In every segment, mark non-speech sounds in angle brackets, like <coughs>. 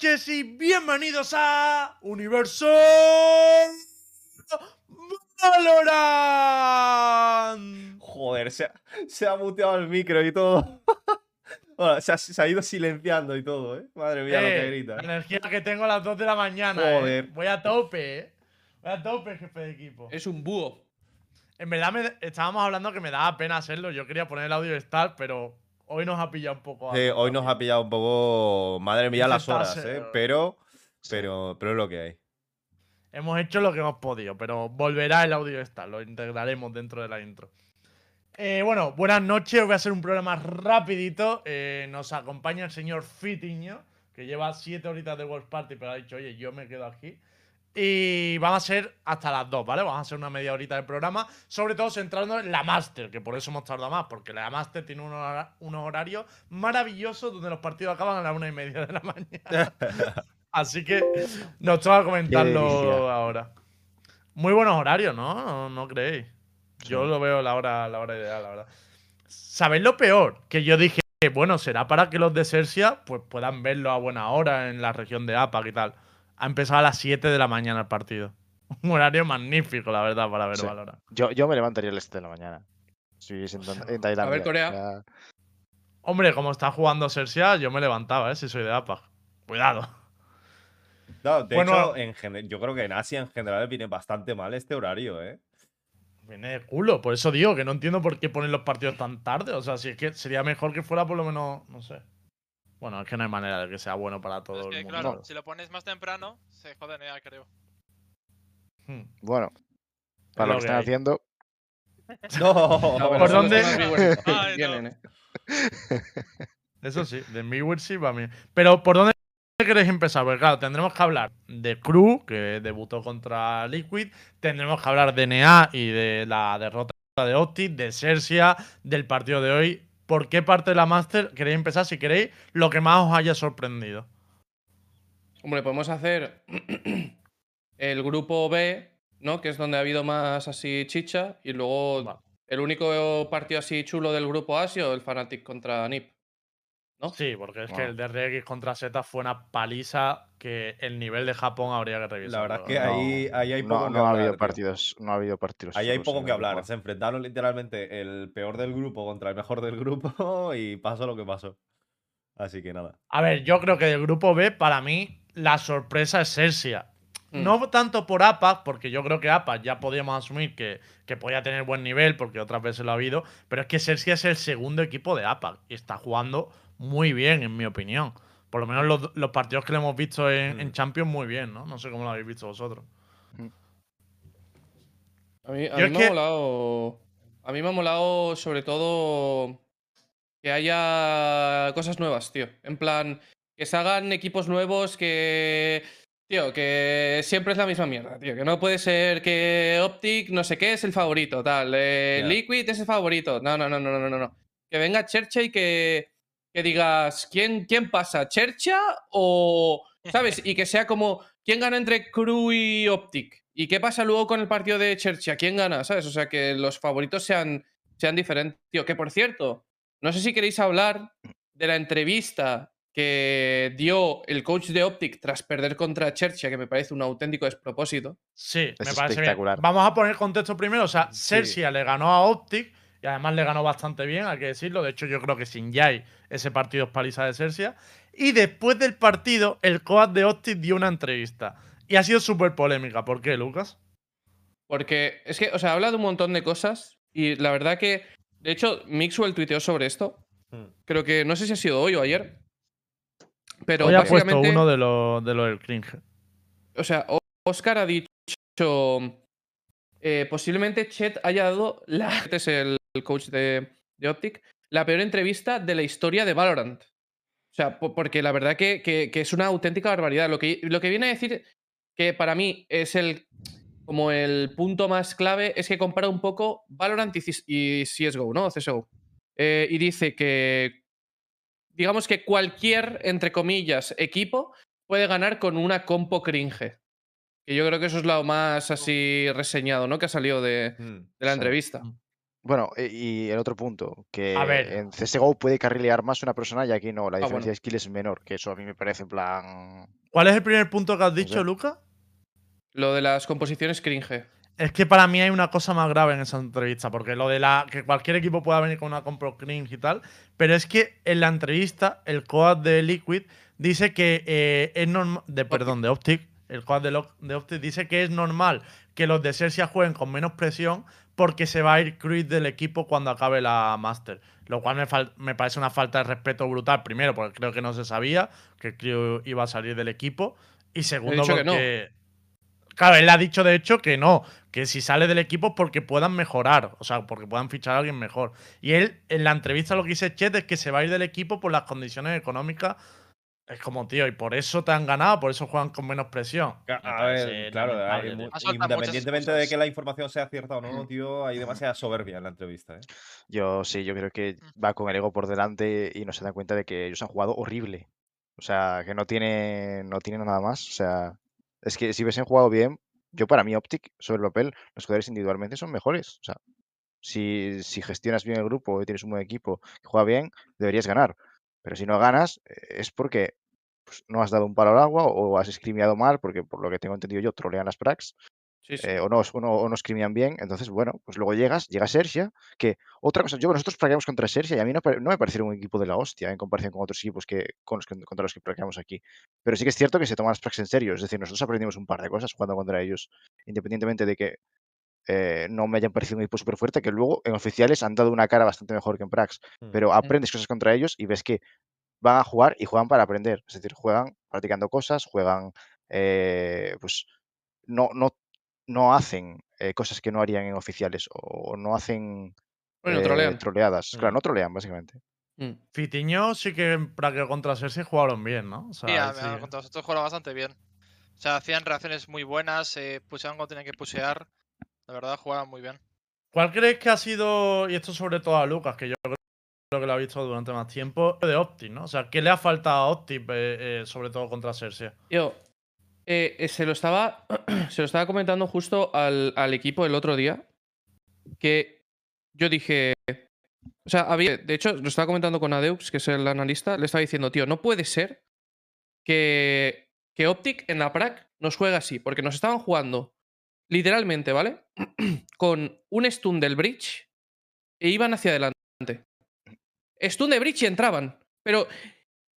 noches y bienvenidos a Universo Valorant. Joder, se ha, se ha muteado el micro y todo. <laughs> Bueno, se, ha, se ha ido silenciando y todo, ¿eh? Madre mía, lo que Eh, grita. La energía que tengo a las 2 de la mañana. eh. Joder. Voy a tope, eh. Voy a tope, jefe de equipo. Es un búho. En verdad me- estábamos hablando que me daba pena hacerlo. Yo quería poner el audio de Star, pero hoy nos ha pillado un poco. Sí, hoy nos ha pillado un poco. Madre mía, las horas, ¿eh? pero- Pero, pero, es lo que hay. Hemos hecho lo que hemos podido, pero volverá el audio de Star. Lo integraremos dentro de la intro. Eh, bueno, buenas noches. Voy a hacer un programa rapidito. Eh, nos acompaña el señor Fitiño, que lleva siete horitas de World Party, pero ha dicho, oye, yo me quedo aquí. Y vamos a ser hasta las 2, ¿vale? Vamos a hacer una media horita de programa, sobre todo centrándonos en la Master, que por eso hemos tardado más, porque la Master tiene unos, hora- unos horarios maravillosos donde los partidos acaban a las una y media de la <laughs> mañana. Así que nos toca comentarlo ahora. Muy buenos horarios, ¿no? ¿No, no creéis? Yo lo veo la hora, la hora ideal, la verdad. ¿Sabéis lo peor? Que yo dije, bueno, será para que los de Sersia pues, puedan verlo a buena hora en la región de APAC y tal. Ha empezado a las 7 de la mañana el partido. <laughs> Un horario magnífico, la verdad, para ver Sí. Valorant. Yo, yo me levantaría a las 7 de la mañana. Si viviese en, Tan- en Tailandia. ver, Corea. Ya- Hombre, como está jugando Sersia, yo me levantaba, ¿eh? Si soy de APAC. Cuidado. No, de Bueno- hecho, en yo creo que en Asia en general viene bastante mal este horario, ¿eh? Viene de culo, por eso digo que no entiendo por qué ponen los partidos tan tarde. O sea, si es que sería mejor que fuera por lo menos, no sé. Bueno, es que no hay manera de que sea bueno para todo Es el que, mundo. claro, si lo pones más temprano, se jode NEA, creo. Hmm. Bueno, Es para lo que que están hay. haciendo, <laughs> No, No, pero ¿Por son dónde? <laughs> no. eh. Eso sí, de Midway sí para mí. Pero ¿por dónde queréis empezar? Porque claro, tendremos que hablar de Crew, que debutó contra Liquid. Tendremos que hablar de NEA y de la derrota de Optic, de Sersia, del partido de hoy. ¿Por qué parte de la Master queréis empezar? Si queréis, lo que más os haya sorprendido. Hombre, podemos hacer <clears throat> el grupo B, ¿no? Que es donde ha habido más así chicha. Y luego el único partido así chulo del grupo A ha sido el Fnatic contra NIP. ¿No? Sí, porque es que el de RX contra Z fue una paliza que el nivel de Japón habría que revisar. la verdad es que No, ahí, ahí hay no, poco que no ha hablar. habido tío. partidos. No ha habido partidos. Ahí hay poco que hablar. grupo. Se enfrentaron literalmente el peor del grupo contra el mejor del grupo <laughs> y pasó lo que pasó. Así que nada. A ver, yo creo que del grupo B, para mí, la sorpresa es Celsia. Mm. No tanto por APAC, porque yo creo que APAC ya podíamos asumir que, que podía tener buen nivel, porque otras veces lo ha habido, pero es que Celsia es el segundo equipo de APAC y está jugando muy bien, en mi opinión. Por lo menos los, los partidos que le hemos visto en, en Mm. Champions, muy bien, ¿no? No sé cómo lo habéis visto vosotros. A mí, a me que- ha molado. A mí me ha molado sobre todo que haya cosas nuevas, tío. En plan, que se hagan equipos nuevos que. Tío, que siempre es la misma mierda, tío. Que no puede ser que Optic no sé qué es el favorito, tal. eh. Liquid es el favorito. No, no, no, no, no, no, no. Que venga Chercha y que, que digas, ¿quién, ¿quién pasa? ¿Chercha o. ¿Sabes? <laughs> Y que sea como, ¿quién gana entre Crew y Optic? ¿Y qué pasa luego con el partido de Chercha? ¿Quién gana? ¿Sabes? O sea, que los favoritos sean, sean diferentes. Tío, que por cierto, no sé si queréis hablar de la entrevista que dio el coach de Optic tras perder contra Chercha, que me parece un auténtico despropósito. Sí, Es me parece bien. espectacular. Vamos a poner contexto primero. O sea, Sí. Celsia le ganó a Optic y además le ganó bastante bien, hay que decirlo. De hecho, yo creo que sin Yai ese partido es paliza de Celsia. Y después del partido, el coach de Optic dio una entrevista. Y ha sido súper polémica. ¿Por qué, Lucas? Porque es que, o sea, habla de un montón de cosas y la verdad que, de hecho, Mixwell tuiteó sobre esto. Hmm. Creo que, no sé si ha sido hoy o ayer. Pero Hoy ha puesto uno de los de lo del cringe. o sea, Oscar ha dicho, eh, posiblemente Chet haya dado, la, este <laughs> es el coach de, de Optic, la peor entrevista de la historia de Valorant. O sea, po- porque la verdad que, que- que es una auténtica barbaridad. Lo que, lo que viene a decir que para mí es el como el punto más clave es que compara un poco Valorant y, CSGO, ¿no? CSGO. Eh, y dice que digamos que cualquier, entre comillas, equipo puede ganar con una compo cringe. Que yo creo que eso es lo más así reseñado, ¿no? Que ha salido de, Hmm. de la entrevista. Bueno, e- y el otro punto, que ver. en CSGO puede carrilear más una persona y aquí no, la Ah, diferencia bueno. de skill es menor, que eso a mí me parece en plan... ¿Cuál es el primer punto que has sé. dicho, Luca? Lo de las composiciones cringe. Es que para mí hay una cosa más grave en esa entrevista, porque lo de la que cualquier equipo pueda venir con una compro cringe y tal, pero es que en la entrevista el coad de Liquid dice que eh, es normal, de perdón, de Optic, el coad de, de Optic dice que es normal que los de Sersia jueguen con menos presión porque se va a ir Cruz del equipo cuando acabe la Master, lo cual me, me parece una falta de respeto brutal, primero porque creo que no se sabía que Cruz iba a salir del equipo y segundo dicho que no. porque Claro, él ha dicho de hecho que no, que si sale del equipo es porque puedan mejorar, o sea, porque puedan fichar a alguien mejor. Y él, en la entrevista, lo que dice Chet es que se va a ir del equipo por las condiciones económicas. Es como, tío, y por eso te han ganado, por eso juegan con menos presión. A ver, claro, hay independientemente de que la información sea cierta o no, tío, hay demasiada soberbia en la entrevista, ¿eh? Yo sí, yo creo que va con el ego por delante y no se dan cuenta de que ellos han jugado horrible. O sea, que no tiene, no tienen nada más. O sea, es que si hubiesen jugado bien, yo para mí Optic, sobre el papel, los jugadores individualmente son mejores. O sea, si, si gestionas bien el grupo y tienes un buen equipo que juega bien, deberías ganar. Pero si no ganas, eh, es porque pues, no has dado un palo al agua o has scrimeado mal, porque por lo que tengo entendido yo, trolean las pracs. Sí, sí. eh, o, no, o, no, o no bien. Entonces, bueno, pues luego llegas, llega Sersia, que otra cosa, yo nosotros praqueamos contra Sersia y a mí no, me parecieron un equipo de la hostia en comparación con otros equipos que, con los que, contra los que praqueamos aquí. Pero sí que es cierto que se toman las pracs en serio. Es decir, nosotros aprendimos un par de cosas jugando contra ellos, independientemente de que eh, no me hayan parecido un equipo súper fuerte, que luego en oficiales han dado una cara bastante mejor que en pracs. Mm. Pero aprendes cosas contra ellos y ves que van a jugar y juegan para aprender. Es decir, juegan practicando cosas, juegan, eh, pues, no, no, no hacen eh, cosas que no harían en oficiales o no hacen Bueno, eh, trolean. troleadas. Claro, Mm. no trolean, básicamente. Mm. Fitiño sí que para que contra Cersei jugaron bien, ¿no? O sea, Sí, a- sí. a- contra nosotros jugaron bastante bien. O sea, hacían reacciones muy buenas, eh, puseaban cuando tenían que pusear. La verdad, jugaban muy bien. ¿Cuál creéis que ha sido, y esto sobre todo a Lucas, que yo creo que lo ha visto durante más tiempo, de Opti, ¿no? O sea, ¿qué le ha faltado a Opti, eh, eh, sobre todo contra Cersei? Yo, eh, eh, se, lo estaba, <clears throat> se lo estaba comentando justo al, al equipo el otro día. Que yo dije. O sea, había. De hecho, lo estaba comentando con Adeux, que es el analista. Le estaba diciendo, tío, no puede ser que, que Optic en la PRAC nos juegue así. Porque nos estaban jugando, literalmente, ¿vale? <clears throat> con un stun del bridge e iban hacia adelante. Stun de bridge y entraban. Pero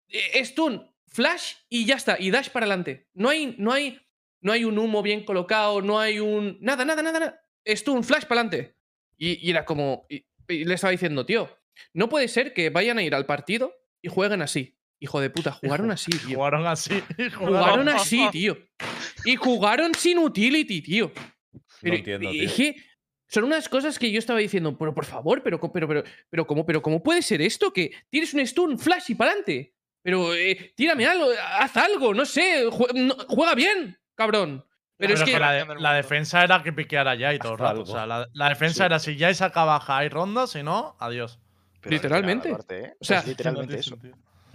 eh, stun, flash y ya está. Y dash para adelante. No hay, no hay, no hay un humo bien colocado, no hay un. Nada, nada, nada, nada. Stun, flash para adelante. Y, y era como. Y, y le estaba diciendo, tío, no puede ser que vayan a ir al partido y jueguen así. Hijo de puta, <laughs> jugaron así, tío. Jugaron así. Jugaron así, <laughs> tío. Y jugaron sin utility, tío. Pero, entiendo, tío. que son unas cosas que yo estaba diciendo, pero por favor, pero, pero, pero, pero, ¿cómo, pero ¿cómo puede ser esto? Que tienes un stun, flash y para adelante. Pero eh, tírame algo, haz algo, no sé, jue- no- juega bien, cabrón. Pero, es que, la, de- defensa era que piqueara ya y todo el rato. O sea, la, la defensa Sí. era si ya sacaba high ronda, si no, adiós. Pero Literalmente. ¿eh? O sea, es literalmente eso. eh,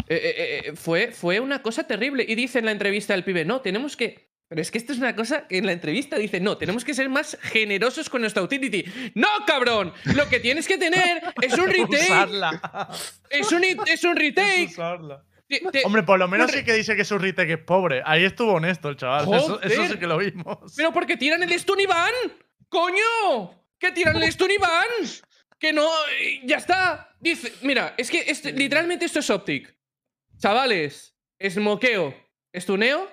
eh, eh, fue, fue una cosa terrible. Y dice en la entrevista el pibe, no, tenemos que... Pero es que esto es una cosa que en la entrevista dice, no, tenemos que ser más generosos con nuestra utility. ¡No, cabrón! Lo que tienes que tener es un <laughs> retake. Usarla. Es un, es un retake. Usarla. Te- te- Hombre, por lo menos sí que dice que su retake es pobre. Ahí estuvo honesto el chaval. Eso, eso sí que lo vimos. Pero porque tiran el stun y van. ¡Coño! Que tiran el stun y van. Que no. eh, Ya está. Dice, mira, es que este- literalmente esto es Optic. Chavales, esmoqueo, estuneo.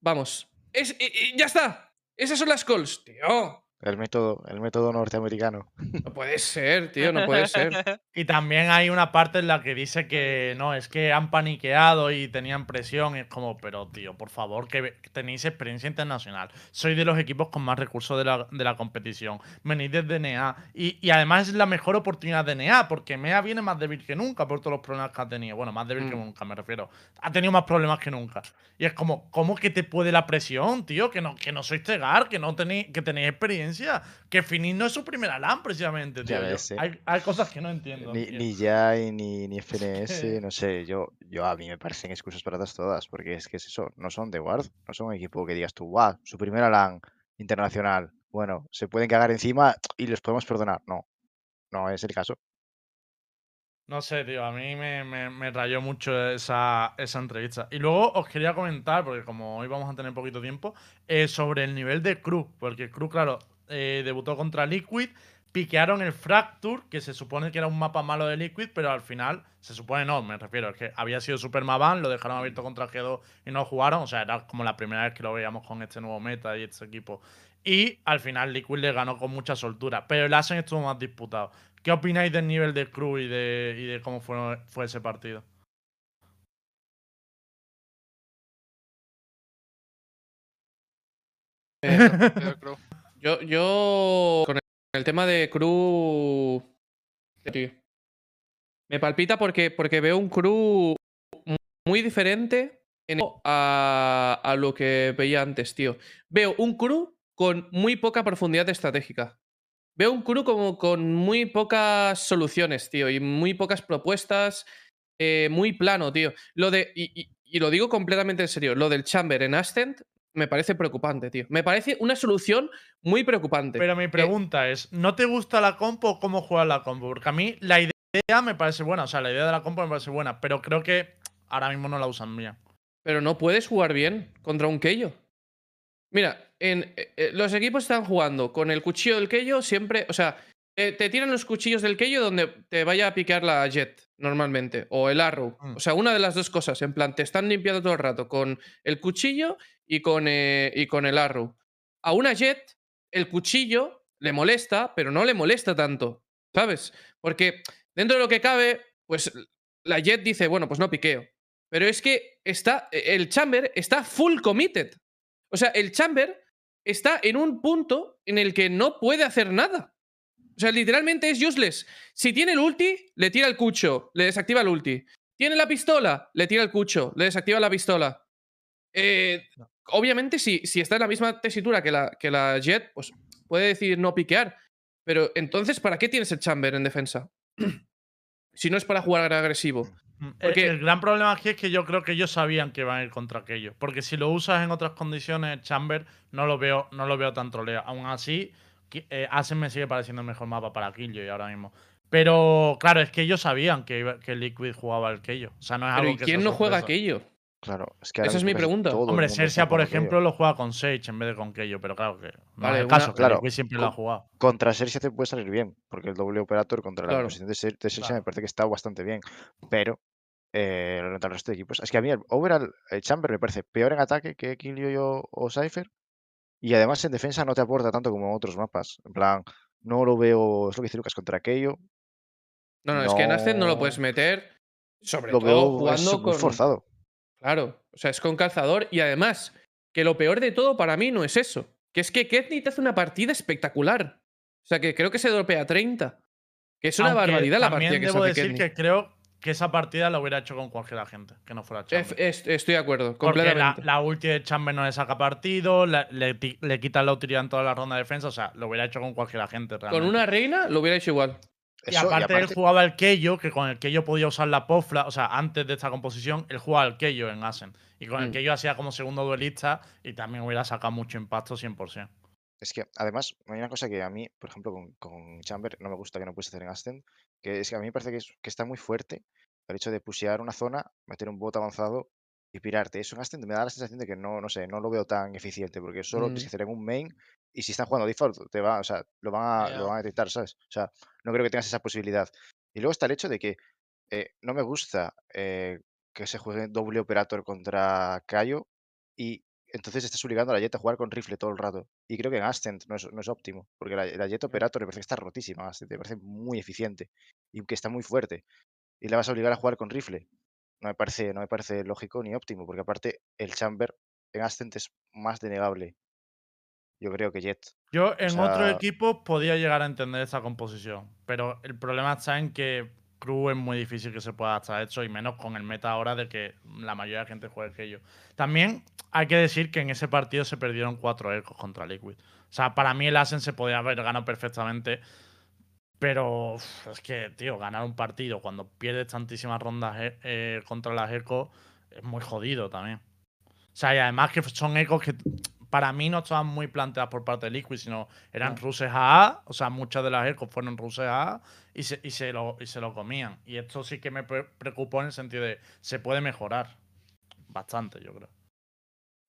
Vamos. Es, ya está. Esas son las calls. Tío. El método, el método norteamericano. No puede ser, tío, no puede ser. <laughs> Y también hay una parte en la que dice que no, es que han paniqueado y tenían presión. Y es como, pero tío, por favor, que tenéis experiencia internacional. Sois de los equipos con más recursos de la, de la competición. Venís desde NEA. Y, y además es la mejor oportunidad de NEA, porque MEA viene más débil que nunca por todos los problemas que ha tenido. Bueno, más débil que Mm. nunca, me refiero. Ha tenido más problemas que nunca. Y es como, ¿cómo que te puede la presión, tío? Que no, que no sois Tegar, que no tenéis, que tenéis experiencia. Que Finis no es su primera LAN, precisamente, tío. Ves, eh. hay, hay cosas que no entiendo. Ni, tío. ni Jai, ni, ni <laughs> FNS, no sé, yo, yo a mí me parecen excusas baratas todas, porque es que es eso, no son de Ward, no son un equipo que digas tú, guau, su primera LAN internacional, bueno, se pueden cagar encima y les podemos perdonar, no. no es el caso. No sé, tío, a mí me, me- me rayó mucho esa, esa entrevista. Y luego os quería comentar, porque como hoy vamos a tener poquito tiempo, eh, sobre el nivel de Cruz. Porque Cruz, claro, eh, debutó contra Liquid, piquearon el Fracture, que se supone que era un mapa malo de Liquid, pero al final, se supone no, me refiero, es que había sido Super Mavan, lo dejaron abierto contra G2 y no jugaron. O sea, era como la primera vez que lo veíamos con este nuevo meta y este equipo. Y al final Liquid le ganó con mucha soltura. Pero el Asen estuvo más disputado. ¿Qué opináis del nivel de Cruz y de, y de cómo fue, fue ese partido? Eh. Yo, yo con el, tema de Cruz. me palpita porque, porque veo un Cruz mu- muy diferente en a, a lo que veía antes, tío. Veo un Cruz con muy poca profundidad estratégica. Veo un Cruz como con muy pocas soluciones, tío, y muy pocas propuestas. eh, muy plano, tío. Lo de. Y, y- y lo digo completamente en serio. Lo del Chamber en Ascent me parece preocupante, tío. Me parece una solución muy preocupante. Pero mi Eh, pregunta es, ¿no te gusta la compo o cómo juega la compo? Porque a mí la idea me parece buena, o sea, la idea de la compo me parece buena, pero creo que ahora mismo no la usan bien. Pero no puedes jugar bien contra un Keio. Mira, en, eh, eh, los equipos están jugando con el cuchillo del Keio siempre. O sea, eh, te tiran los cuchillos del Keio donde te vaya a picar la Jet normalmente. O el Arrow. Mm. O sea, una de las dos cosas. En plan, te están limpiando todo el rato con el cuchillo y con, eh, y con el Arrow. A una Jet, el cuchillo le molesta, pero no le molesta tanto. ¿Sabes? Porque dentro de lo que cabe, pues la Jet dice, bueno, pues no piqueo. Pero es que está, el Chamber está full committed. O sea, el Chamber está en un punto en el que no puede hacer nada. O sea, literalmente es useless. Si tiene el ulti, le tira el cucho, le desactiva el ulti. Tiene la pistola, le tira el cucho, le desactiva la pistola. Eh, obviamente, si, si está en la misma tesitura que la, que la Jet, pues puede decidir no piquear. Pero entonces, ¿para qué tienes el Chamber en defensa? <clears throat> si no es para jugar agresivo. Mm, Porque- el, el gran problema aquí es que yo creo que ellos sabían que iban a ir contra aquello. Porque si lo usas en otras condiciones, Chamber, no lo veo, no lo veo tan troleo. Aún así, eh, Asen me sigue pareciendo el mejor mapa para Killjoy ahora mismo. Pero claro, es que ellos sabían que, que Liquid jugaba el Keio. O sea, no es Pero algo ¿y que quién no juega aquello? Claro, es que Esa es mi pregunta. Hombre, está por ejemplo, lo juega con Sage en vez de con Keio, pero claro que no Vale, es el una- caso, que claro, Liquid siempre lo ha jugado. Contra Sersia te puede salir bien, porque el doble operator contra la posición de, Claro. me parece que está bastante bien. Pero eh, el resto de equipos. Es que a mí el overall el Chamber me parece peor en ataque que Killjoy o, o Cypher. Y además en defensa no te aporta tanto como en otros mapas. En plan, no lo veo. Es lo que dice Lucas contra Keio. No, no, es que en Ascent no lo puedes meter. Sobre Lo todo veo jugando muy con. forzado. Claro, o sea, es con calzador. Y además, que lo peor de todo para mí no es eso. Que es que Ketney te hace una partida espectacular. O sea, que creo que se dropea 30. Que es una Aunque barbaridad la también partida que se debo hace decir Ketney. que creo que esa partida la hubiera hecho con cualquier agente, que no fuera Chamber. Estoy de acuerdo, Porque la, completamente. la ulti de Chamber no le saca partido, la- le, le quita la utilidad en toda la ronda de defensa, o sea, lo hubiera hecho con cualquier agente Con realmente. una reina lo hubiera hecho igual. Y Eso, aparte, él jugaba el Keio, que con el Keio podía usar la pofla, o sea, antes de esta composición, él jugaba el Keio en Asen. Y con el Mm. Keio hacía como segundo duelista y también hubiera sacado mucho impacto 100%. Es que además hay una cosa que a mí, por ejemplo, con, con Chamber no me gusta que no puedes hacer en Ascent, que es que a mí me parece que, es- que está muy fuerte el hecho de pushear una zona, meter un bot avanzado y pirarte. Eso en Ascent me da la sensación de que no, no sé, no lo veo tan eficiente, porque solo tienes Mm. que hacer en un main y si están jugando default, te va, o sea, lo van a, lo van a detectar, ¿sabes? O sea, no creo que tengas esa posibilidad. Y luego está el hecho de que eh, no me gusta eh, que se juegue doble operator contra Kaio y entonces estás obligando a la Jet a jugar con rifle todo el rato. Y creo que en Ascent no es, no es óptimo, porque la, la Jet Operator me parece que está rotísima, Ascent, me parece muy eficiente y que está muy fuerte. Y la vas a obligar a jugar con rifle. No me parece, no me parece lógico ni óptimo, porque aparte el Chamber en Ascent es más denegable. Yo creo que Jet. Yo en otro sea- equipo podía llegar a entender esa composición, pero el problema está en que Crew es muy difícil que se pueda adaptar a eso y menos con el meta ahora de que la mayoría de gente juegue que yo. También hay que decir que en ese partido se perdieron cuatro ecos contra Liquid. O sea, para mí el Asen se podía haber ganado perfectamente, pero uf, es que, tío, ganar un partido cuando pierdes tantísimas rondas eh, eh, contra las ecos es muy jodido también. O sea, y además que son ecos que para mí no estaban muy planteadas por parte de Liquid, sino eran No. ruses AA, o sea, muchas de las ecos fueron ruses AA y se, y, se lo, y se lo comían. Y esto sí que me pre- preocupó en el sentido de se puede mejorar bastante, yo creo.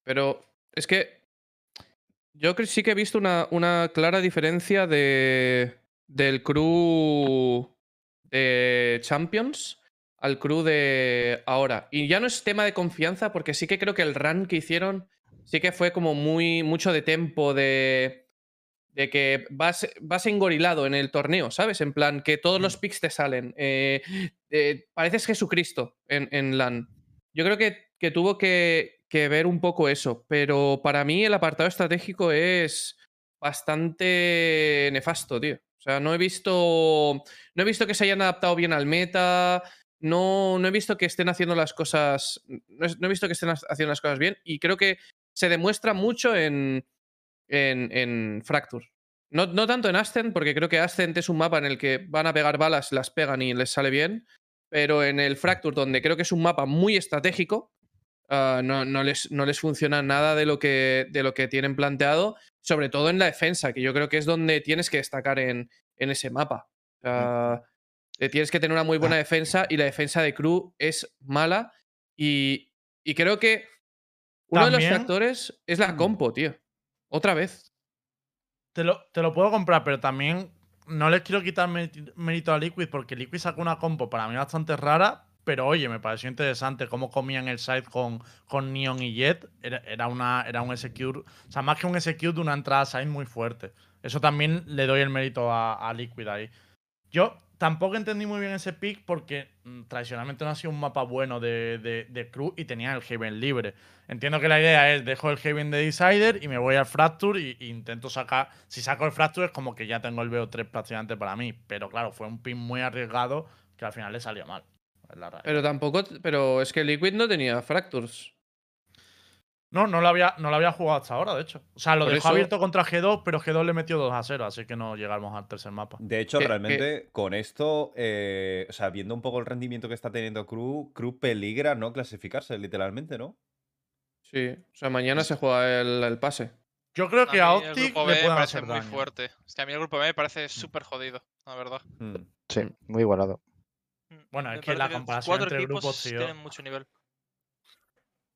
Pero es que yo sí que he visto una, una clara diferencia de, del crew de Champions al crew de ahora. Y ya no es tema de confianza, porque sí que creo que el run que hicieron sí que fue como muy mucho de tempo, de, de que vas, vas engorilado en el torneo, ¿sabes? En plan, que todos los picks te salen. eh, eh, pareces Jesucristo en, en LAN. Yo creo que, que tuvo que, que ver un poco eso, pero para mí el apartado estratégico es bastante nefasto, tío. O sea, no he visto. No he visto que se hayan adaptado bien al meta. No, no he visto que estén haciendo las cosas. No he, no he visto que estén ha- haciendo las cosas bien. Y creo que se demuestra mucho en. En, en Fracture. No, no tanto en Ascent, porque creo que Ascent es un mapa en el que van a pegar balas, las pegan y les sale bien. Pero en el Fracture, donde creo que es un mapa muy estratégico, ah, no, no les, no les funciona nada de lo, que, de lo que tienen planteado, sobre todo en la defensa, que yo creo que es donde tienes que destacar en, en ese mapa. Sea, eh, tienes que tener una muy buena defensa y la defensa de Crew es mala. Y, y creo que uno de los factores es la compo, tío. Otra vez. Te lo, te lo puedo comprar, pero también no les quiero quitar mérito a Liquid porque Liquid sacó una compo para mí bastante rara, pero oye, me pareció interesante cómo comían el side con, con Neon y Jet. Era, una, era un SQ, o sea, más que un SQ de una entrada side muy fuerte. Eso también le doy el mérito a Liquid ahí. Yo tampoco entendí muy bien ese pick porque mm, tradicionalmente no ha sido un mapa bueno de, de, crew y tenía el Haven libre. Entiendo que la idea es dejo el Haven de Decider y me voy al Fracture y, y intento sacar. Si saco el Fracture es como que ya tengo el BO3 prácticamente para mí. Pero claro, fue un pick muy arriesgado que al final le salió mal. Pero tampoco. Pero es que Liquid no tenía fractures. No, no lo, había, no lo había jugado hasta ahora, de hecho. O sea, lo Por dejó eso- abierto contra G2, pero G2 le metió 2 a 0, así que no llegamos al tercer mapa. De hecho, realmente con esto, eh, o sea, viendo un poco el rendimiento que está teniendo Crew, Crew peligra no clasificarse, literalmente, ¿no? Sí. O sea, mañana se juega el, el pase. Yo creo que a mí el Optic grupo le B me pueden parece muy daño. fuerte. Es que a mí el grupo B me parece súper jodido, la verdad. Hmm. Sí, muy igualado. Bueno, Me es que la comparación entre equipos grupos, tío. tienen mucho nivel.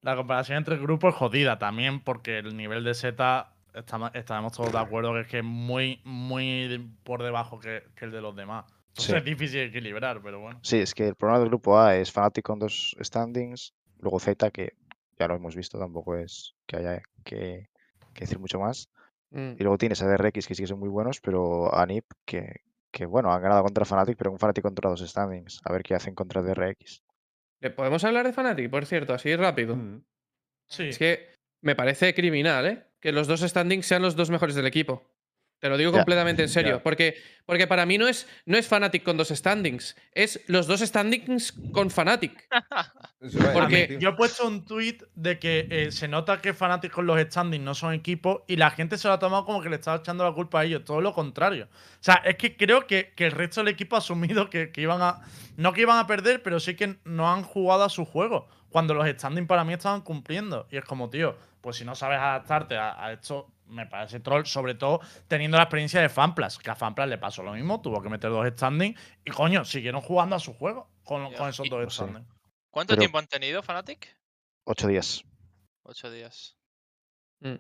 La comparación entre grupos es jodida también, porque el nivel de Z estamos, estaremos todos de acuerdo que es que es muy, muy por debajo que, que el de los demás. Entonces Sí. es difícil equilibrar, pero bueno. Sí, es que el problema del grupo A es Fnatic con dos standings, luego Z, que ya lo hemos visto, tampoco es que haya que, que decir mucho más. Mm. Y luego tienes a DRX, que sí que son muy buenos, pero a NIP, que, que bueno, han ganado contra Fnatic, pero un Fnatic contra dos standings. A ver qué hacen contra DRX. ¿Le ¿Podemos hablar de Fnatic, por cierto? Así rápido. Hmm. Sí. Es que me parece criminal, ¿eh? Que los dos standings sean los dos mejores del equipo. Te lo digo completamente en serio. Porque, porque para mí no es, no es Fnatic con dos standings. Es los dos standings con Fnatic. <laughs> Porque-. Yo he puesto un tweet de que eh, se nota que Fnatic con los standings no son equipos y la gente se lo ha tomado como que le estaba echando la culpa a ellos. Todo lo contrario. O sea, es que creo que, que el resto del equipo ha asumido que, que iban a. No que iban a perder, pero sí que no han jugado a su juego. Cuando los standings para mí estaban cumpliendo. Y es como, tío, pues si no sabes adaptarte a, a esto, me parece troll. Sobre todo teniendo la experiencia de Fanplas. Que a Fanplas le pasó lo mismo, tuvo que meter dos standings. Y coño, siguieron jugando a su juego con, con esos Y- dos Sí. standings. ¿Cuánto Pero- tiempo han tenido Fnatic? Ocho días. Ocho días. Mm.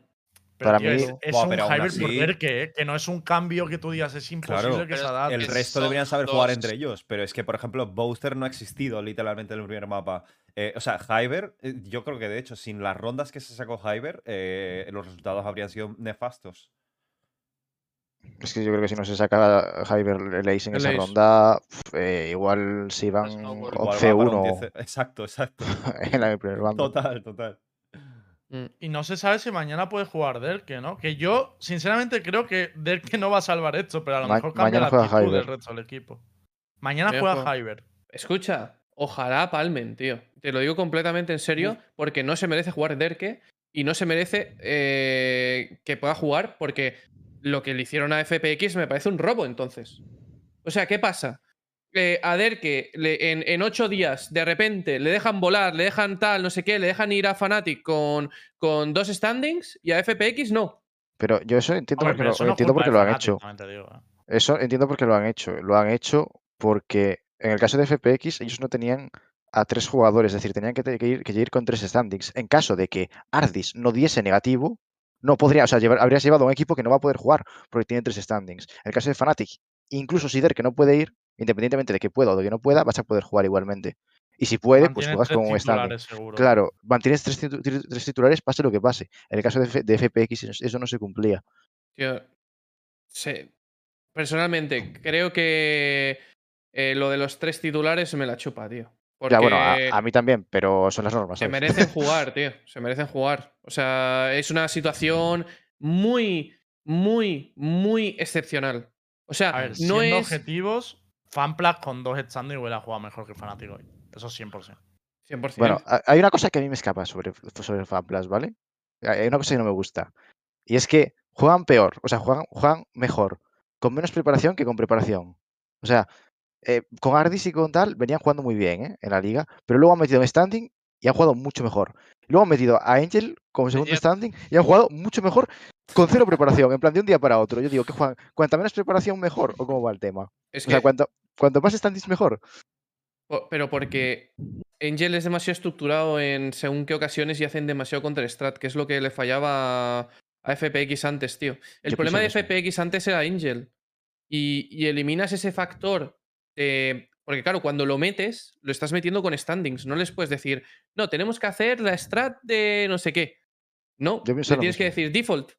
Pero, Para tío, mí- es, es Buah, un pero aún Hyper así- por ver que, ¿eh? que no es un cambio que tú digas, es imposible Claro. que se adapte. El es- resto deberían saber jugar entre ellos, pero es que, por ejemplo, Booster no ha existido literalmente en el primer mapa. Eh, o sea, Hyber, eh, yo creo que de hecho, sin las rondas que se sacó Hyber, eh, los resultados habrían sido nefastos. Es que yo creo que si no se saca Hyber el Ace en esa ronda, eh, igual si van Snowball. Igual va para un 11-1 10 Exacto, exacto. <laughs> en la primer. Total, total. Mm. Y no se sabe si mañana puede jugar Derke, ¿no? Que yo, sinceramente, creo que Derke no va a salvar esto, pero a lo Ma- mejor cambia la actitud del resto del equipo. Mañana juega Hyber. Escucha, ojalá palmen, tío. Te lo digo completamente en serio, porque no se merece jugar Derke y no se merece eh, que pueda jugar porque lo que le hicieron a FPX me parece un robo entonces. O sea, ¿qué pasa? Eh, a Derke le- en, en ocho días, de repente, le dejan volar, le dejan tal, no sé qué, le dejan ir a Fnatic con, con dos standings y a FPX no. Pero yo eso entiendo Hombre, porque lo, no entiendo porque lo han Fnatic, hecho. digo, ¿eh? Eso entiendo porque lo han hecho. Lo han hecho porque en el caso de FPX ellos no tenían a tres jugadores, es decir, tenían que, ir, que ir con tres standings. En caso de que Ardis no diese negativo, no podría, o sea, llevar- habrías llevado a un equipo que no va a poder jugar porque tiene tres standings. En el caso de Fnatic, incluso si Der que no puede ir, independientemente de que pueda o de que no pueda, vas a poder jugar igualmente. Y si puede, pues juegas con un seguro. Claro, mantienes tres, titu- tri- tres titulares, pase lo que pase. En el caso de, F- de FPX eso- no se cumplía. Tío, sé- personalmente, creo que eh, lo de los tres titulares me la chupa, tío. Porque Ya, bueno, a, a mí también, pero son las normas. se ¿sabes? merecen <laughs> jugar, tío. Se merecen jugar. O sea, es una situación muy, muy, muy excepcional. O sea, A ver, no siendo es. objetivos, Fanplas con dos standings hubiera jugado mejor que Fnatic hoy. Eso 100%. 100%. Bueno, ha- hay una cosa que a mí me escapa sobre, sobre Fanplas, ¿vale? Hay una cosa que no me gusta. Y es que juegan peor, o sea, juegan, juegan mejor, con menos preparación que con preparación. O sea, eh, con Ardis y con tal venían jugando muy bien ¿eh? en la liga, pero luego han metido en standing y han jugado mucho mejor. Luego han metido a Angel como segundo standing y han jugado mucho mejor con cero preparación, en plan de un día para otro. Yo digo que juegan, cuanta menos preparación mejor, o cómo va el tema. es O sea, que- cuanto, cuanto más standings mejor. pero porque Angel es demasiado estructurado en según qué ocasiones y hacen demasiado counter-strat, que es lo que le fallaba a FPX antes, tío. El problema de. FPX antes era Angel. Y, y eliminas ese factor. de- porque claro, cuando lo metes, lo estás metiendo con standings. No les puedes decir, no, tenemos que hacer la strat de no sé qué. No, Yo le tienes que decir default.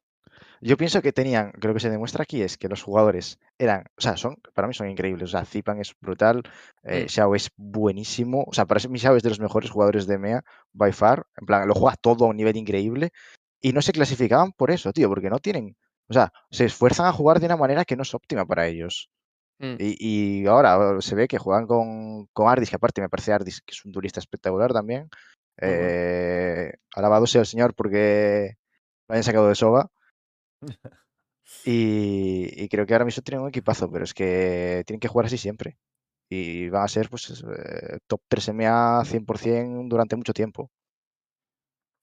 Yo pienso que tenían, que lo que se demuestra aquí es que los jugadores eran, o sea, son, para mí son increíbles. O sea, Zipan es brutal, eh, Mm. Xiao es buenísimo. O sea, para mí Xiao es de los mejores jugadores de MEA, by far. En plan, lo juega todo a un nivel increíble. Y no se clasificaban por eso, tío, porque no tienen. O sea, se esfuerzan a jugar de una manera que no es óptima para ellos. Mm. Y, y ahora se ve que juegan con, con Ardis, que aparte me parece Ardis, que es un duelista espectacular también. Eh, alabado sea el señor porque lo hayan sacado de soga. Y, y creo que ahora mismo tienen un equipazo, pero es que tienen que jugar así siempre. Y van a ser pues es, eh, top 3 MA 100% durante mucho tiempo.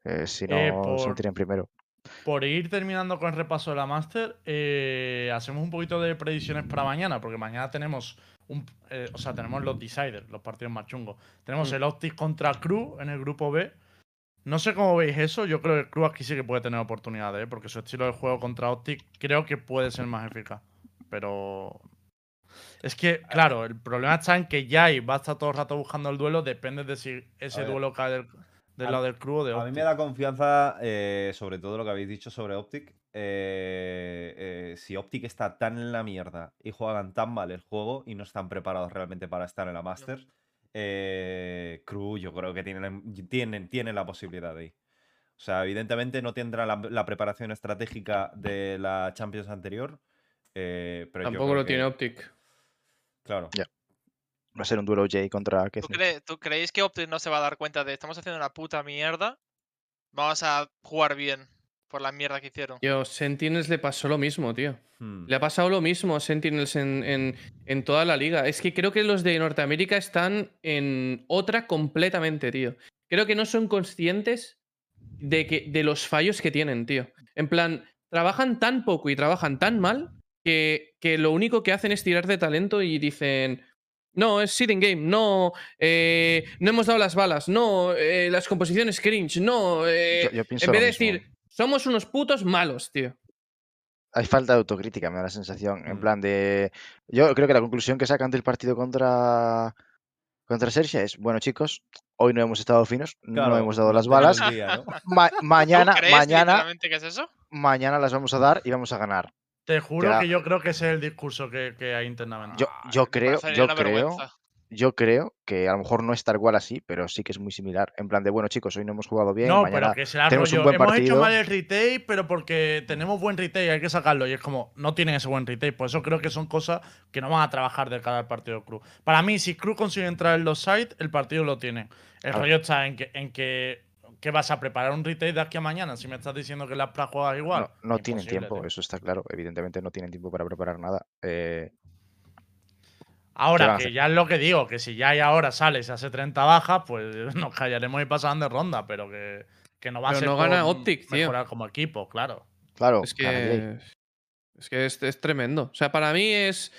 Eh, si no, Eh, se por- meterían primero. Por ir terminando con el repaso de la Master, eh, hacemos un poquito de predicciones para mañana, porque mañana tenemos un, eh, o sea, tenemos los deciders, los partidos más chungos. Tenemos Mm. el Optic contra Crew en el grupo B. No sé cómo veis eso, yo creo que Crew aquí sí que puede tener oportunidades, ¿eh? porque su estilo de juego contra Optic creo que puede ser más eficaz. Pero es que, claro, el problema está en que Jai va a estar todo el rato buscando el duelo, depende de si ese duelo cae del, del a- lado del Crew o de A mí Optic. me da confianza, eh, sobre todo lo que habéis dicho sobre Optic. eh, eh, si Optic está tan en la mierda y juegan tan mal el juego y no están preparados realmente para estar en la Masters, eh, Crew yo creo que tienen, tienen, tienen la posibilidad de ir. O sea, evidentemente no tendrá la, la preparación estratégica de la Champions anterior. eh, pero yo Tampoco creo lo tiene Optic. Claro. Ya. Va a ser un duelo Jay contra ¿Tú, tú creéis que Optic no se va a dar cuenta de estamos haciendo una puta mierda? Vamos a jugar bien por la mierda que hicieron. Tío, Sentinels le pasó lo mismo, tío. Hmm. Le ha pasado lo mismo a Sentinels en, en- en toda la liga. Es que creo que los de Norteamérica están en otra completamente, tío. Creo que no son conscientes de, que, de los fallos que tienen, tío. En plan, trabajan tan poco y trabajan tan mal que, que lo único que hacen es tirar de talento y dicen. No, es sitting game, no, eh, no hemos dado las balas, no, eh, las composiciones cringe, no. eh, Yo- yo pienso en vez de mismo. decir, somos unos putos malos, tío. Hay falta de autocrítica, me da la sensación. En Mm. plan de. Yo creo que la conclusión que sacan del partido contra. Contra Sergia es, bueno chicos, hoy no hemos estado finos, no hemos dado las <laughs> balas. día, ¿no? ma- <laughs> mañana, ¿Tú crees mañana, literalmente que es eso? mañana las vamos a dar y vamos a ganar. Te juro Queda- que yo creo que ese es el discurso que, que hay internamente. Yo, me creo, yo creo, yo creo que a lo mejor no es tal cual así, pero sí que es muy similar. En plan de, bueno chicos, hoy no hemos jugado bien, no, mañana pero que será tenemos un rollo. buen Hemos hecho partido". mal el retake, pero porque tenemos buen retake, hay que sacarlo. Y es como, no tienen ese buen retake. Por eso creo que son cosas que no van a trabajar de cara al partido de Cruz. Para mí, si Cruz consigue entrar en los sites, el partido lo tiene. El rollo está en que, en que, que vas a preparar un retake de aquí a mañana. Si me estás diciendo que las pra juegas igual. no, no tienen tiempo, tío. eso está claro. Evidentemente no tienen tiempo para preparar nada. Eh, Ahora, que ya es lo que digo, que si ya hay ahora sale y se hace 30 bajas, pues <laughs> nos callaremos y pasarán de ronda, pero que, que no va a ser no gana Optic, tío. como equipo, claro. Claro, Es que. Es que es, es tremendo. O sea, para mí es.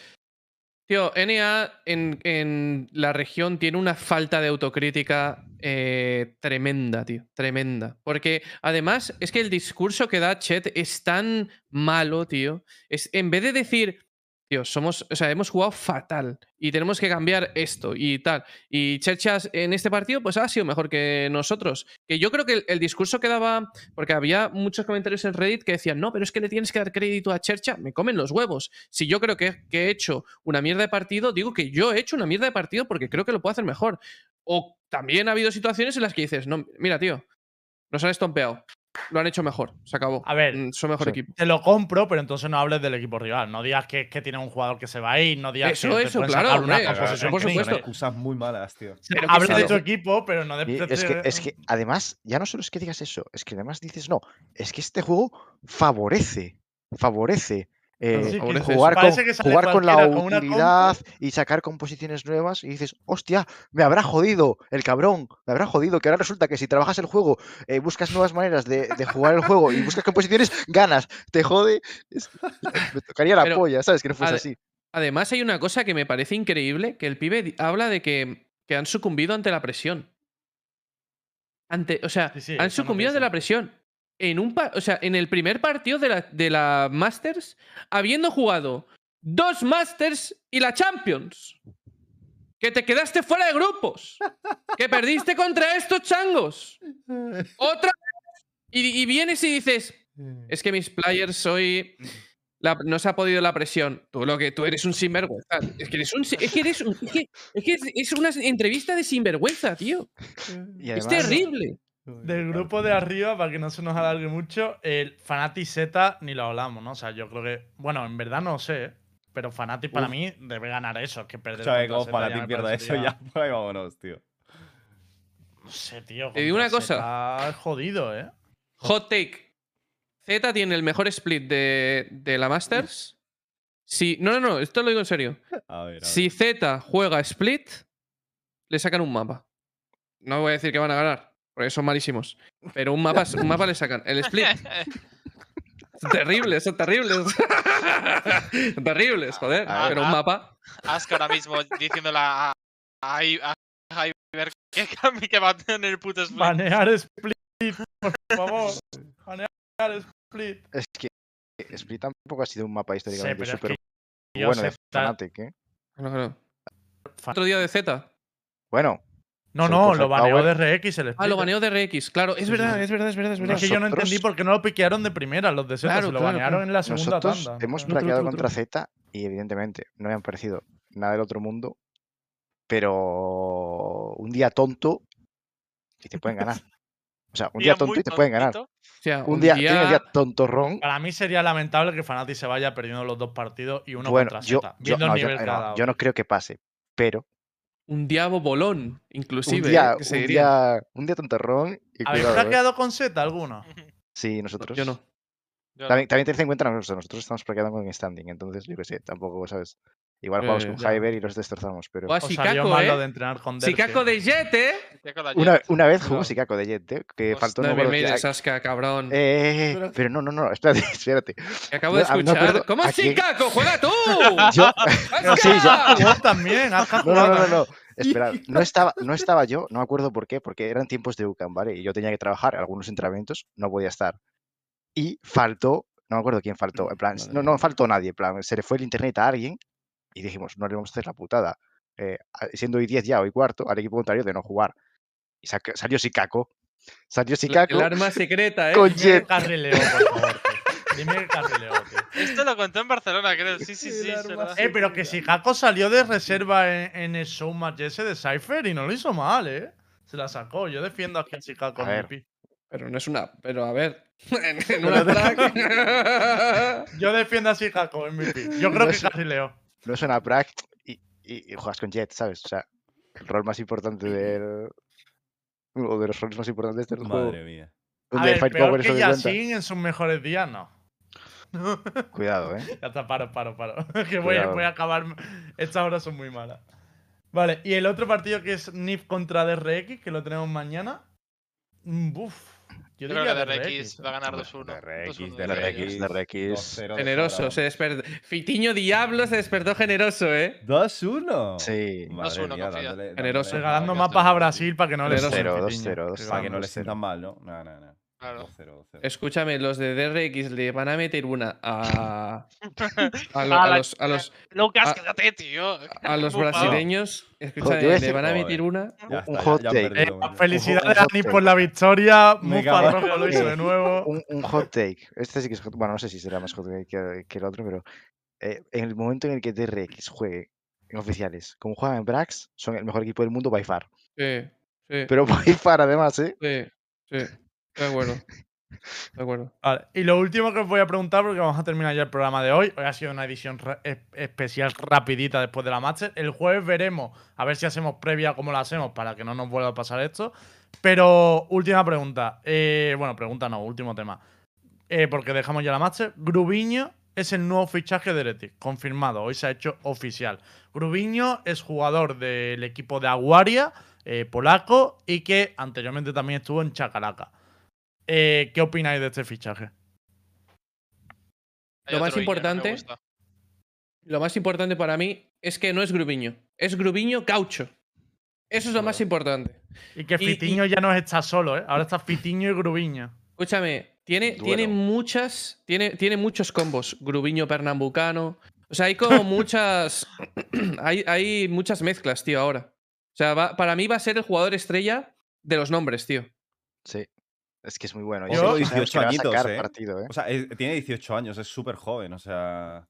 Tío, NA en, en la región tiene una falta de autocrítica eh, tremenda, tío. Tremenda. Porque además es que el discurso que da Chet es tan malo, tío. Es, en vez de decir. Tío, somos. O sea, hemos jugado fatal. Y tenemos que cambiar esto y tal. Y Cherchas en este partido, pues ha sido mejor que nosotros. Que yo creo que el, discurso que daba. Porque había muchos comentarios en Reddit que decían, no, pero es que le tienes que dar crédito a Chercha. Me comen los huevos. Si yo creo que, que he hecho una mierda de partido, digo que yo he hecho una mierda de partido porque creo que lo puedo hacer mejor. O también ha habido situaciones en las que dices, no, mira, tío, nos han estompeado. Lo han hecho mejor. Se acabó. A ver, Mm, son mejor sí. equipo. Te lo compro, pero entonces no hables del equipo rival. No digas que, que tiene un jugador que se va a ir, no digas Eso, que te eso, pueden claro, sacar una composición por supuesto. excusas muy malas, tío. Pero que Habla de tu equipo, pero no de. Y es, que, es que además, ya no solo es que digas eso, es que además dices, no, es que este juego favorece, favorece eh, jugar, con, jugar con la con utilidad y sacar composiciones nuevas y dices, hostia, me habrá jodido el cabrón, me habrá jodido, que ahora resulta que si trabajas el juego, eh, buscas nuevas maneras de, de jugar el juego y buscas composiciones, ganas, te jode, es- me tocaría la Pero, polla, ¿sabes? Que no fuese así. Además, hay una cosa que me parece increíble, que el pibe habla de que, que han sucumbido ante la presión. Ante, o sea, Sí, sí, han sucumbido ante la presión. En un o sea, en el primer partido de la, de la Masters, habiendo jugado dos Masters y la Champions. Que te quedaste fuera de grupos. Que perdiste contra estos changos. Otra vez. Y, y vienes y dices, es que mis players la- no se ha podido la presión. Tú lo que tú eres un sinvergüenza. Es que eres un es que eres un- es que, es que es- es una entrevista de sinvergüenza, tío. Es terrible. Del grupo de arriba, para que no se nos alargue mucho, el Fanati Z ni lo hablamos, ¿no? O sea, yo creo que. Bueno, en verdad no sé, ¿eh? pero Fanati para Uf. mí debe ganar eso. Que perder O sea, como pierda eso, ya. <laughs> Pues ahí vámonos, tío. No sé, tío. Te digo una cosa. Zeta es jodido, ¿eh? Hot take. Z tiene el mejor split de, de la Masters. Si, no, no, no, esto lo digo en serio. A ver, a ver. Si Z juega split, le sacan un mapa. No voy a decir que van a ganar, porque son malísimos. Pero un <laughs> mapa, un mapa le sacan. El split. <laughs> Son terribles, son terribles. Son terribles, joder. Ah, Pero un ah. mapa. Ask ahora mismo diciéndole a, a, a Hyber <laughs> que, que va a tener el puto split. Banear Split, por favor. Banear Split. es que Split tampoco ha sido un mapa históricamente súper bueno de Zeta- Fnatic, ¿eh? Bueno, claro. Otro día de Z. Bueno, No, no, lo Zeta baneó de RX el. Ah, lo baneó de RX. Claro, es verdad, es verdad, es verdad, es verdad. Es que yo no entendí por qué no lo piquearon de primera los de Z. Claro, se lo claro, banearon claro. en la segunda nosotros tanda. hemos plaqueado contra. Z y evidentemente no me han parecido nada del otro mundo, pero un día tonto y te pueden ganar. O sea, un <laughs> día tonto y te pueden ganar. tontito. O sea, Un día, día tontorrón. Para mí sería lamentable que Fanati se vaya perdiendo los dos partidos y uno Bueno, contra yo, Z. no, no, yo no creo que pase, pero un diabo bolón, inclusive. un día, eh, que se un diría. día, un día tontorrón y ¿Habéis cuidado, ¿eh? hackeado con Z alguno? Sí, nosotros. Yo no. Yo También, también ten en cuenta nosotros, nosotros estamos plaqueando con standing, entonces yo qué sé, tampoco, ¿sabes? Igual jugamos Eh, con. Hyber y los destrozamos, pero... Buah, Os salió Sicaco, mal ¿eh? de entrenar con de Jet, ¿eh? Una, una vez jugó Cuidado. Sicaco de Jet, ¿eh? que Hostia, faltó No no me mires, Saskia, cabrón. Eh, Pero- pero no, no, no, espérate, <laughs> espérate. Que acabo de no, ah, no escuchar. acuerdo ¿Cómo a quién- Sicaco? ¡Juega tú! <laughs> Yo, <laughs> Sí, jugó también. no, no, no, no, no. Esperad, no estaba, no estaba yo, no me acuerdo por qué, porque eran tiempos de UCAM, ¿vale? Y yo tenía que trabajar algunos entrenamientos, no podía estar. Y faltó, no me acuerdo quién faltó, en plan, no, no faltó nadie, en plan, se le fue el internet a alguien y dijimos, no le vamos a hacer la putada, eh, siendo hoy 10 ya, hoy cuarto, al equipo contrario de no jugar. Y saca- salió Sicaco, salió Sicaco El arma secreta, ¿eh? con Jet. carrileó, por favor. <laughs> que carrileó, tío. Esto lo contó en Barcelona, creo. Sí, sí, sí. Eh, pero que si Jaco salió de reserva en, en el showmatch ese de Cypher y no lo hizo mal, ¿eh? Se la sacó. Yo defiendo aquí a Chicago A ver. Pero no es una. Pero a ver. <laughs> En, en una. <laughs> Yo defiendo a Chicago MVP. Yo creo No que es- carrileó. No es una prac y, y- y juegas con Jet, ¿sabes? O sea, el rol más importante del. Uno de los roles más importantes del juego. Madre mía. A Donde ver, Firepower peor que. Yassin en sus mejores días, no. Cuidado, ¿eh? <laughs> Ya está, paro, paro, paro. <laughs> que voy a, voy a acabar. Estas horas son muy malas. Vale, y el otro partido que es NIF contra DRX, que lo tenemos mañana. mm, Buf. Yo creo que DRX va a ganar Hombre, 2-1. DRX, 2-1 DRX, DRX. 2-0 Generoso, se despertó. Fitiño Diablo se despertó generoso, ¿eh? 2-1. Sí. Madre 2-1 mía, confía. dándole- Generoso. Regalando mapas a no. Brasil para que no le Dos sientan cero, Fitiño. dos cero, dos Qué cero. Para que no le 2-0. sientan mal, ¿no? No, no, no. Claro. 2-0, 2-0. Escúchame, los de DRX le van a meter una a, a, lo- <laughs> A a la- los, a los, Lucas, quédate, tío. a los brasileños. Escúchame, le van a meter una. Ya un hot take. Eh, felicidades a take. por la victoria. Rojo lo hizo de nuevo. Un, un hot take. Este sí que es hot. Bueno, no sé si será más hot take que, que el otro, pero eh, en el momento en el que DRX juegue en oficiales, como juegan en Brax, son el mejor equipo del mundo by far. Sí, sí, Pero <laughs> by far, además, ¿eh? sí, sí. De acuerdo. De acuerdo. Vale, y lo último que os voy a preguntar, porque vamos a terminar ya el programa de hoy. Hoy ha sido una edición especial rapidita después de la Master. El jueves veremos a ver si hacemos previa como la hacemos para que no nos vuelva a pasar esto. Pero última pregunta. Eh, bueno, pregunta no, último tema. Eh, porque dejamos ya la Master. Grubiño es el nuevo fichaje de Heretic, confirmado. Hoy se ha hecho oficial. Grubiño es jugador del equipo de Aguaria, eh, polaco, y que anteriormente también estuvo en Chacalaca. Eh, ¿Qué opináis de este fichaje? Lo más importante-. Lo más importante para mí es que no es Grubiño, es Grubiño Caucho. Eso es lo más importante. Y que Y- Fitiño ya no está solo, ¿eh? Ahora está Fitiño y Grubiño. Escúchame, tiene, tiene muchas. Tiene, tiene muchos combos. Grubiño Pernambucano. O sea, hay como muchas. <coughs> hay, hay muchas mezclas, tío, ahora. O sea, va- para mí va a ser el jugador estrella de los nombres, tío. Sí. Es que es muy bueno. Yo- Yo, Solo 18 añitos, ¿eh? partido, ¿eh? O sea, es- tiene 18 años, es súper joven, o sea.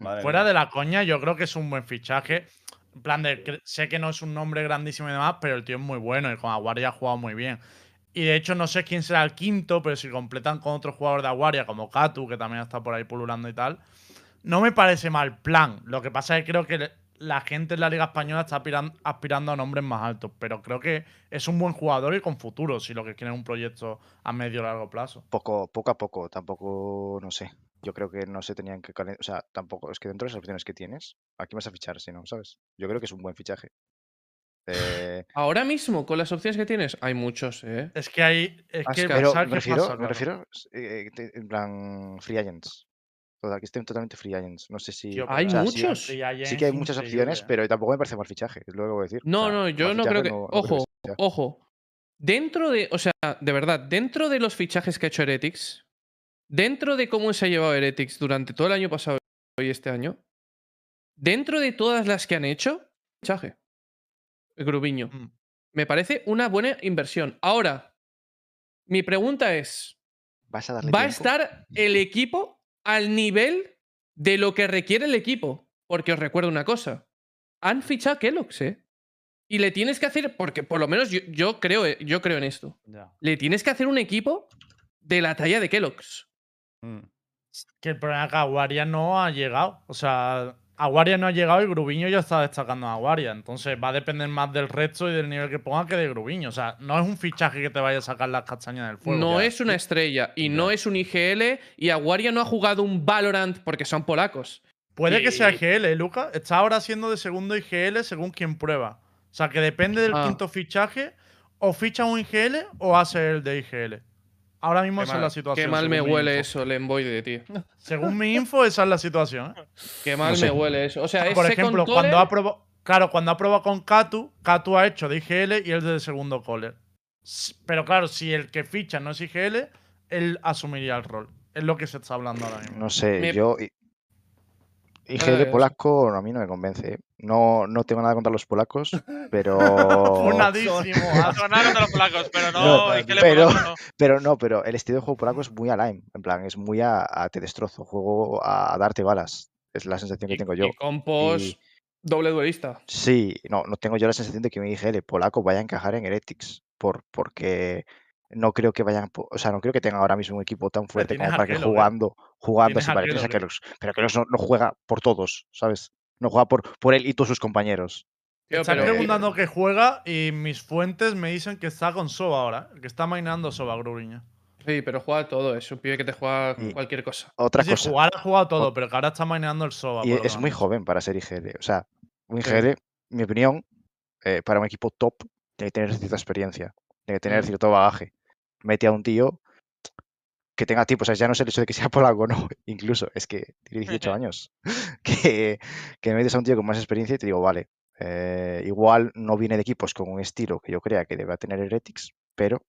madre Fuera mía. de la coña, yo creo que es un buen fichaje. En plan de, sé que no es un nombre grandísimo y demás, pero el tío es muy bueno y con Aguaria ha jugado muy bien. Y de hecho, no sé quién será el quinto, pero si completan con otro jugador de Aguaria, como Katu, que también está por ahí pululando y tal, no me parece mal plan. Lo que pasa es que creo que la gente en la Liga Española está aspiran- aspirando a nombres más altos, pero creo que es un buen jugador y con futuro, si lo que quieren es un proyecto a medio o largo plazo. Poco, poco a poco, tampoco, no sé. Yo creo que no se tenían que. O sea, tampoco. Es que dentro de las opciones que tienes, aquí vas a fichar, si no, ¿sabes? Yo creo que es un buen fichaje. Eh, <laughs> Ahora mismo, con las opciones que tienes, hay muchos, ¿eh? Es que hay. Es que pero ¿sabes me refiero, pasa, me refiero eh, en plan free agents. Toda- que estén totalmente free agents. No sé si. Hay o sea, sí- muchos. Sí, que hay muchas opciones, pero tampoco me parece mal fichaje, es lo que voy a decir. O No, sea, no, yo no creo que. no- ojo, ojo. Dentro de. O sea, de verdad, dentro de los fichajes que ha hecho Heretics, dentro de cómo se ha llevado Heretics durante todo el año pasado y este año, dentro de todas las que han hecho, fichaje. El Grubiño. Mm. Me parece una buena inversión. Ahora, mi pregunta es: ¿Vas a darle ¿va a estar el equipo al nivel de lo que requiere el equipo? Porque os recuerdo una cosa: han fichado a Kellogg's, ¿eh? Y le tienes que hacer, porque por lo menos yo, yo creo, eh, yo creo en esto. Le tienes que hacer un equipo de la talla de Kellogg's. Mm. Que el problema es que Aguaria no ha llegado. O sea, Aguaria no ha llegado y Grubiño ya está destacando a Aguaria. Entonces va a depender más del resto y del nivel que ponga que de Grubiño. O sea, no es un fichaje que te vaya a sacar las castañas del fuego. no Ya. es una estrella y no es un IGL y Aguaria no ha jugado un Valorant porque son polacos. Puede que sea IGL, ¿eh, Luca. Está ahora siendo de segundo IGL según quien prueba. O sea, que depende del Ah. quinto fichaje. O ficha un IGL o hace el de IGL. Ahora mismo esa mal, es la situación. qué mal me huele info. eso, Lemboy de ti. <laughs> Según mi info, esa es la situación. ¿eh? Qué mal sé. me huele eso. O sea, es Por second ejemplo, caller, cuando ha probado. Claro, cuando ha probado con Katu, Katu ha hecho de IGL y él de segundo caller. Pero claro, si el que ficha no es IGL, él asumiría el rol. Es lo que se está hablando ahora mismo. No sé, Me- yo. Dale, polaco a mí no me convence. ¿eh? No, no tengo nada contra los polacos, <laughs> pero. Tengo nada contra los polacos, pero no, pero- polaco no. Pero no, pero el estilo de juego polaco es muy a lime. En plan, es muy a, a te destrozo. Juego a, a darte balas. Es la sensación que y- tengo yo. Y Compos, Y- doble duelista. Sí, no, no tengo yo la sensación de que mi IGL polaco vaya a encajar en Heretics. Por, porque no creo que vayan. O sea, no creo que tengan ahora mismo un equipo tan fuerte como a para que ¿eh? Jugando, así a para que Kellogg, ¿eh? Kellogg's. Pero Kellogg's no, no juega por todos, ¿sabes? No juega por, por él y todos sus compañeros. Tío, Están pero- preguntando que juega y mis fuentes me dicen que está con Soba ahora. Que está mainando Soba Grubiño. Sí, pero juega todo. Es un pibe que te juega Y- cualquier cosa. Otra Sí, cosa. jugar ha jugado todo, pero que ahora está manejando el SOBA. Y es muy joven para ser IGL. O sea, un Sí. IGL, mi opinión, eh, para un equipo top, tiene que tener cierta experiencia, tiene que tener Mm. cierto bagaje. Mete a un tío que tenga tiempo, o sea, ya no es el hecho de que sea polaco, no, <laughs> incluso, es que tiene 18 años. <laughs> que, que metes a un tío con más experiencia y te digo, vale, eh, igual no viene de equipos con un estilo que yo crea que deba tener Heretics, pero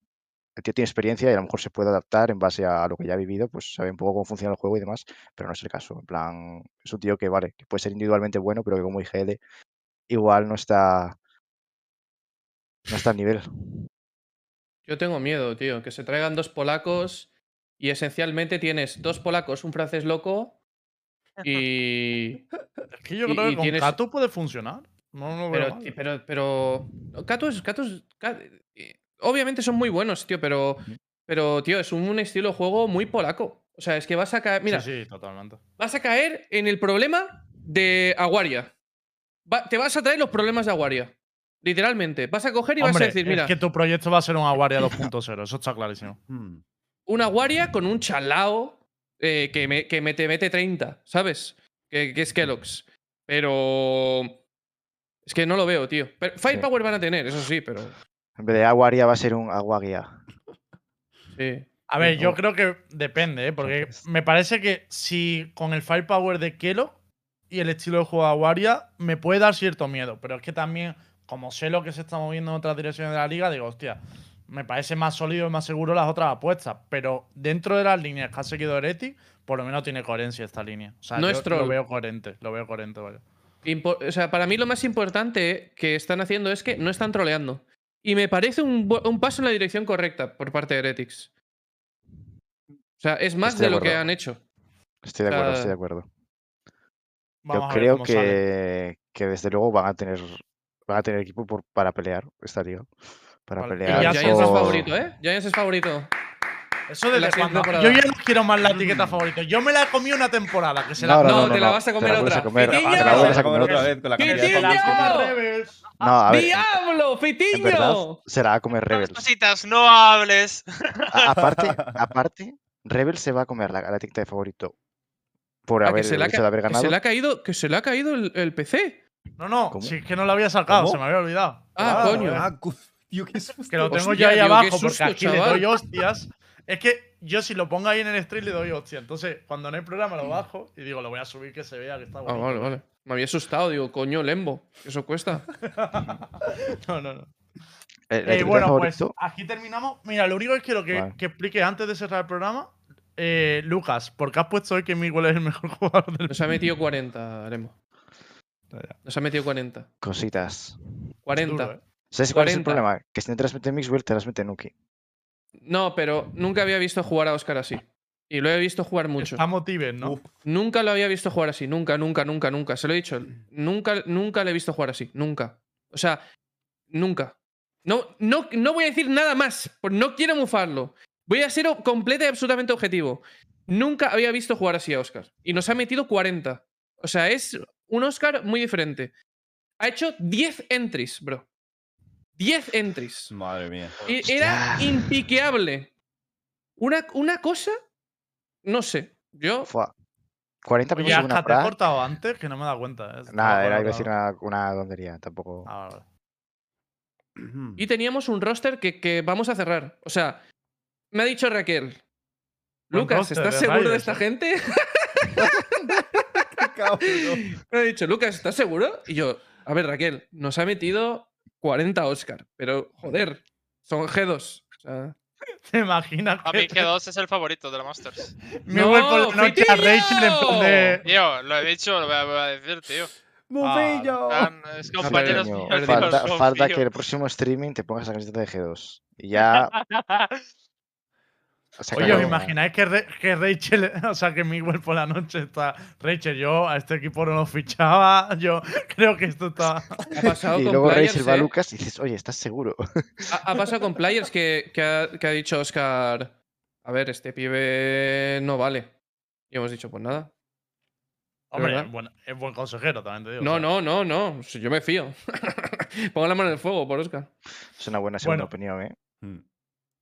el tío tiene experiencia y a lo mejor se puede adaptar en base a lo que ya ha vivido, pues sabe un poco cómo funciona el juego y demás, pero no es el caso. En plan, es un tío que, vale, que puede ser individualmente bueno, pero que como IGL igual no está. No está al nivel. Yo tengo miedo, tío. Que se traigan dos polacos y esencialmente tienes dos polacos, un francés loco y. Es que yo Y- creo y que con tienes- Kato puede funcionar. No, no veo Pero, mal. ti- pero, pero. Kato es. Kato es- Obviamente son muy buenos, tío, pero. Pero, tío, es un estilo de juego muy polaco. O sea, es que vas a caer. Mira, Sí, sí, totalmente. vas a caer en el problema de Aguaria. Va- te vas a traer los problemas de Aguaria. Literalmente. Vas a coger y vas a decir, mira, es que tu proyecto va a ser un Aguaria 2.0, eso está clarísimo. Una Aguaria con un chalao eh, que, me, que me te mete 30, ¿sabes? Que, que es Kellogg's. Pero. Es que no lo veo, tío. Pero Firepower van a tener, eso sí, pero. En vez de Aguaria va a ser un Aguaguia. Sí. A ver, yo creo que depende, ¿eh? porque me parece que si con el firepower de Kelo y el estilo de juego de Aguaria me puede dar cierto miedo, pero es que también, como sé lo que se está moviendo en otras direcciones de la liga, digo, hostia, me parece más sólido y más seguro las otras apuestas, pero dentro de las líneas que ha seguido Heretic, por lo menos tiene coherencia esta línea. O sea, No yo es lo veo coherente, lo veo coherente, vaya. Impo- o sea, para mí lo más importante que están haciendo es que no están troleando. Y me parece un, paso en la dirección correcta por parte de Heretics. O sea, es más Estoy de de lo que han hecho. Estoy de acuerdo, estoy de acuerdo. Yo creo que, que desde luego van a tener van a tener equipo por- para pelear esta liga. Para Vale, pelear. ya Giants es por- favorito, ¿eh? Giants es favorito. Eso en la cuando. Yo ya no quiero más la etiqueta favorito. Yo me la he comido una temporada, que se la No, no, No, no, no, te la vas a comer la otra. ¡Fitiño! te la vuelves a comer otra vez con la ¡Qué cantidad de que. Rebels. No, a ver, ¡Diablo! ¡Fitiño! se la va a comer Rebels. cositas, no hables. Aparte, <laughs> aparte, Rebels se va a comer la, la etiqueta de favorito por Ah, que haber, se hecho de haber que ganado. se le ha caído, que se le ha caído el, el PC. No, no, ¿Cómo? si es que no lo había sacado, ¿Cómo? se me había olvidado. Ah, Ah, coño. Ah, cu- tío, qué susto. Que lo tengo Hostia, yo ahí tío, abajo, susto, porque aquí le chaval. doy hostias. Es que yo si lo pongo ahí en el stream le doy hostia. Entonces, cuando no hay programa lo bajo y digo, lo voy a subir que se vea que está Ah, bonito. vale, vale. Me había asustado, digo, coño, Lembo. Eso cuesta. <laughs> No, no, no. Eh, Eh, bueno, pues favorito, aquí terminamos. Mira, lo único que quiero que, Vale. que explique antes de cerrar el programa. eh, Lucas, ¿por qué has puesto hoy que Miguel es el mejor <laughs> jugador del Nos ha metido 40, Lembo. Nos ha metido 40. cositas. 40. Duro, eh. ¿Sabes cuál es el 40. problema? Que si no te las mete Mixwell, te las mete Nuki. No, pero nunca había visto jugar a Oscar así. Y lo he visto jugar mucho. Está motiven, ¿no? Uf. Nunca lo había visto jugar así. Nunca, nunca, nunca, nunca. Se lo he dicho. Nunca, nunca le he visto jugar así. Nunca. O sea, nunca. No, no, no voy a decir nada más. Porque no quiero mufarlo. Voy a ser o- completa y absolutamente objetivo. Nunca había visto jugar así a Oscar. Y nos ha metido 40. O sea, es un Oscar muy diferente. Ha hecho 10 entries, bro. 10 entries. Madre mía. Y era Hostia. impiqueable. Una, una cosa. No sé. Yo. Fua. 40 Oye, minutos de una te he cortado antes que no me he dado cuenta. eh. Nada, era iba a Estaba decir una, una tontería. Tampoco. Ah, vale. Y teníamos un roster que, que vamos a cerrar. O sea, me ha dicho Raquel. Buen Lucas, roster ¿estás de seguro de esta eh. gente? <laughs> <laughs> me ha dicho, Lucas, ¿estás seguro? Y yo, a ver, Raquel, nos ha metido 40 Oscar, pero joder, son G2. O sea, <laughs> ¿Te imaginas A que mí que 2 es el favorito de la Masters. <laughs> me ¡No, voy por la noche a! Rachel en plan de. Tío, lo he dicho, lo voy a, voy a decir, tío. ¡Mufillo! Tan- Es compañeros falta, falta que el próximo streaming te pongas la camiseta de G2. Y ya. <laughs> Oye. ¿os imagináis que, Re- que Rachel, <laughs> o sea, que Miguel por la noche está. Rachel, yo a este equipo no lo fichaba. <laughs> Yo creo que esto está. <laughs> ha pasado Y con luego players, Rachel va a ¿eh? Lucas y dices, oye, ¿estás seguro? Ha, ha pasado con players que, que ha, que ha dicho Oscar, a ver, este pibe no vale. Y hemos dicho, pues nada. Hombre, es buen consejero, también te digo. No, o sea. no, no, no. Yo me fío. Pongo la mano en el fuego por Oscar. Es una buena segunda Bueno. opinión, ¿eh?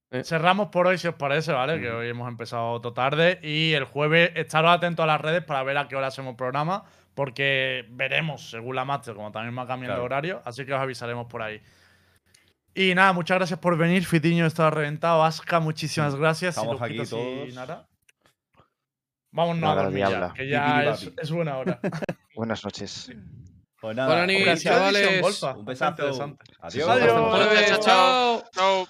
Mm. cerramos por hoy, si os parece, ¿vale? Que hoy hemos empezado todo tarde. Y el jueves estaros atentos a las redes para ver a qué hora hacemos programa. Porque veremos, según la Master, como también va cambiando Claro. horario. Así que os avisaremos por ahí. Y nada, muchas gracias por venir. Fitiño estaba reventado. Aska, muchisimas gracias. Estamos aquí y todos. Nara. Vámonos a Nada, dormir ya, que ya es, buena hora. <laughs> Buenas noches. Pues nada, un Gracias, chavales. Un besazo. Interesante. Adiós. Adiós. Buenas noches, Chao. Chao.